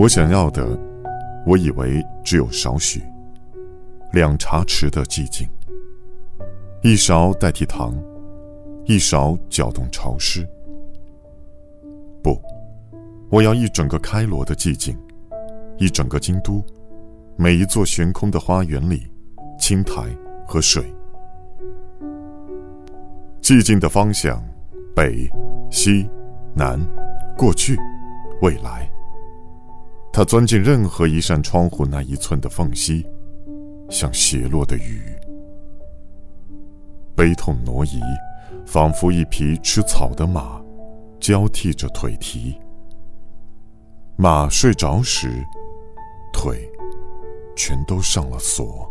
我想要的，我以为只有少许，两茶匙的寂静，一勺代替糖，一勺搅动潮湿。不，我要一整个开罗的寂静，一整个京都，每一座悬空的花园里，青苔和水。寂静的方向，北、西、南，过去、未来。他钻进任何一扇窗户那一寸的缝隙，像斜落的雨。悲痛挪移，仿佛一匹吃草的马，交替着腿蹄。马睡着时，腿全都上了锁。